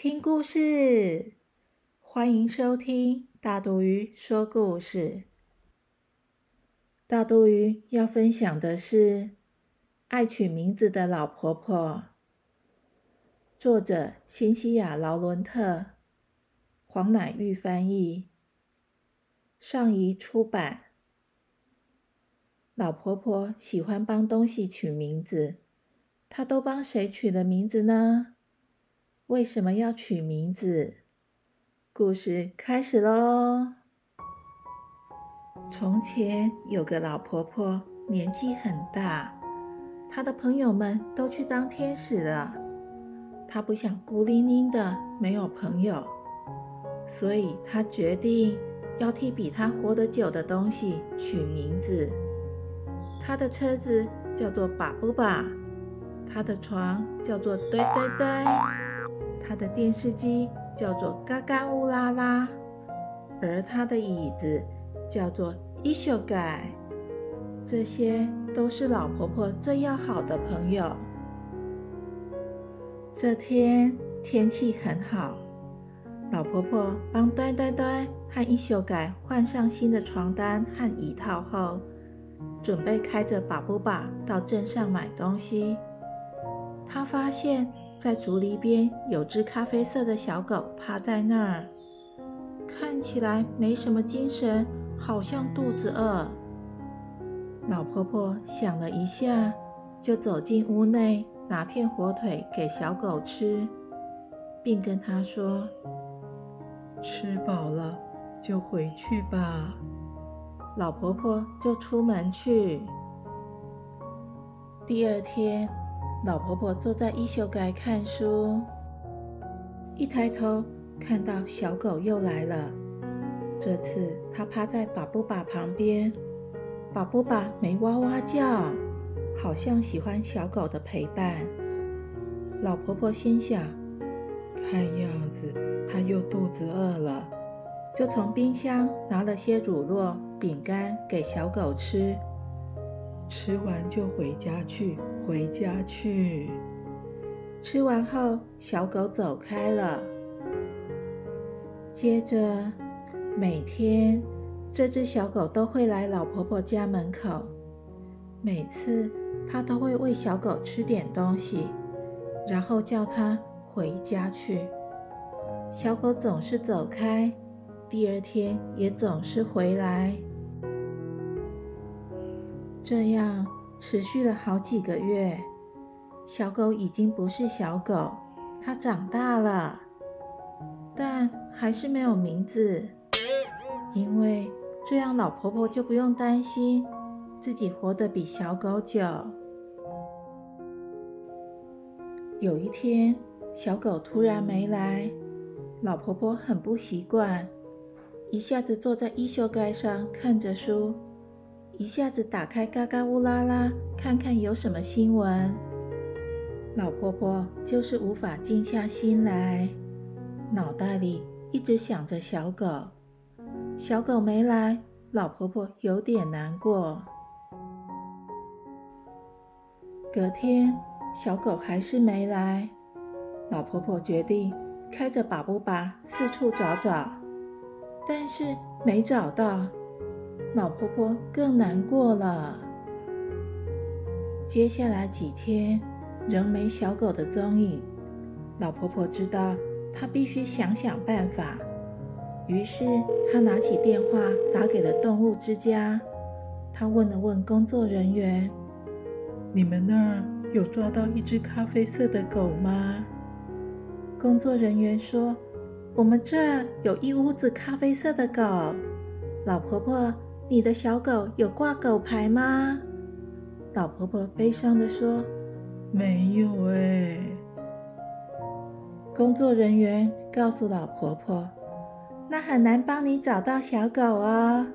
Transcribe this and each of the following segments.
听故事，欢迎收听大肚鱼说故事。大肚鱼要分享的是《爱取名字的老婆婆》，作者辛西亚·劳伦特，黄乃玉翻译，上仪出版。老婆婆喜欢帮东西取名字，她都帮谁取了名字呢？为什么要取名字？故事开始喽！从前有个老婆婆，年纪很大，她的朋友们都去当天使了，她不想孤零零的没有朋友，所以她决定要替比她活得久的东西取名字。她的车子叫做“把布把”，她的床叫做“堆堆堆”。他的电视机叫做“嘎嘎乌拉拉”，而他的椅子叫做“一休盖”。这些都是老婆婆最要好的朋友。这天天气很好，老婆婆帮呆呆呆和一休盖换上新的床单和椅套后，准备开着把布把到镇上买东西。她发现。在竹篱边有只咖啡色的小狗趴在那儿，看起来没什么精神，好像肚子饿。老婆婆想了一下，就走进屋内，拿片火腿给小狗吃，并跟他说：“吃饱了就回去吧。”老婆婆就出门去。第二天。老婆婆坐在衣袖盖看书，一抬头看到小狗又来了。这次它趴在把布把旁边，把布把没哇哇叫，好像喜欢小狗的陪伴。老婆婆心想：看样子它又肚子饿了，就从冰箱拿了些乳酪、饼干给小狗吃。吃完就回家去，回家去。吃完后，小狗走开了。接着，每天这只小狗都会来老婆婆家门口，每次它都会喂小狗吃点东西，然后叫它回家去。小狗总是走开，第二天也总是回来。这样持续了好几个月，小狗已经不是小狗，它长大了，但还是没有名字，因为这样老婆婆就不用担心自己活得比小狗久。有一天，小狗突然没来，老婆婆很不习惯，一下子坐在衣袖盖上看着书。一下子打开嘎嘎乌拉拉，看看有什么新闻。老婆婆就是无法静下心来，脑袋里一直想着小狗。小狗没来，老婆婆有点难过。隔天，小狗还是没来，老婆婆决定开着把布把四处找找，但是没找到。老婆婆更难过了。接下来几天仍没小狗的踪影，老婆婆知道她必须想想办法。于是她拿起电话打给了动物之家。她问了问工作人员：“你们那儿有抓到一只咖啡色的狗吗？”工作人员说：“我们这儿有一屋子咖啡色的狗。”老婆婆。你的小狗有挂狗牌吗？老婆婆悲伤地说：“没有哎。”工作人员告诉老婆婆：“那很难帮你找到小狗哦，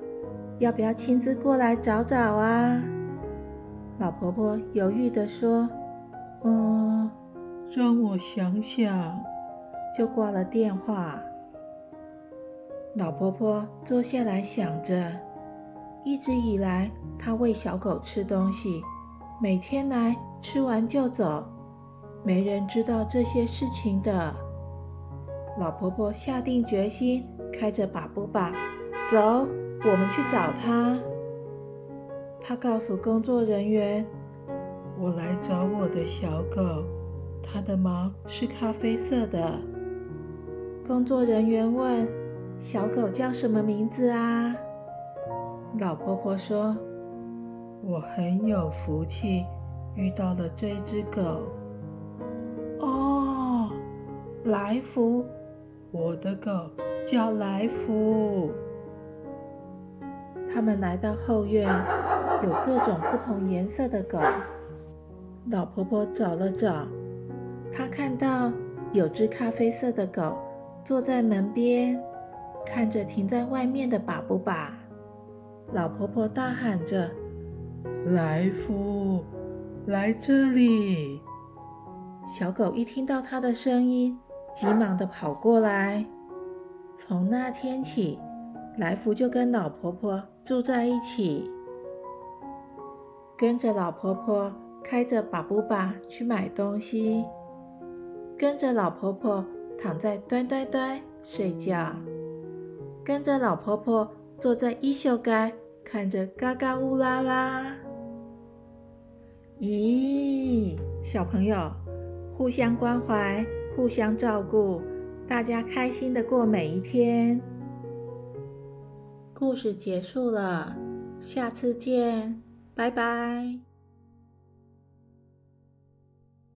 要不要亲自过来找找啊？”老婆婆犹豫地说：“嗯，让我想想。”就挂了电话。老婆婆坐下来想着，一直以来他喂小狗吃东西，每天来吃完就走，没人知道这些事情的。老婆婆下定决心，开着把布把，走，我们去找他。她告诉工作人员：“我来找我的小狗，它的毛是咖啡色的。”工作人员问：“小狗叫什么名字啊？”老婆婆说：“我很有福气，遇到了这只狗。”哦，来福。我的狗叫来福。他们来到后院，有各种不同颜色的狗。老婆婆找了找，她看到有只咖啡色的狗坐在门边，看着停在外面的把不把。老婆婆大喊着：“来福，来这里！”小狗一听到她的声音。急忙的跑过来。从那天起，来福就跟老婆婆住在一起，跟着老婆婆开着把布把去买东西，跟着老婆婆躺在端端端睡觉，跟着老婆婆坐在衣袖盖看着嘎嘎乌拉拉。咦，小朋友，互相关怀。互相照顾，大家开心的过每一天。故事结束了，下次见，拜拜。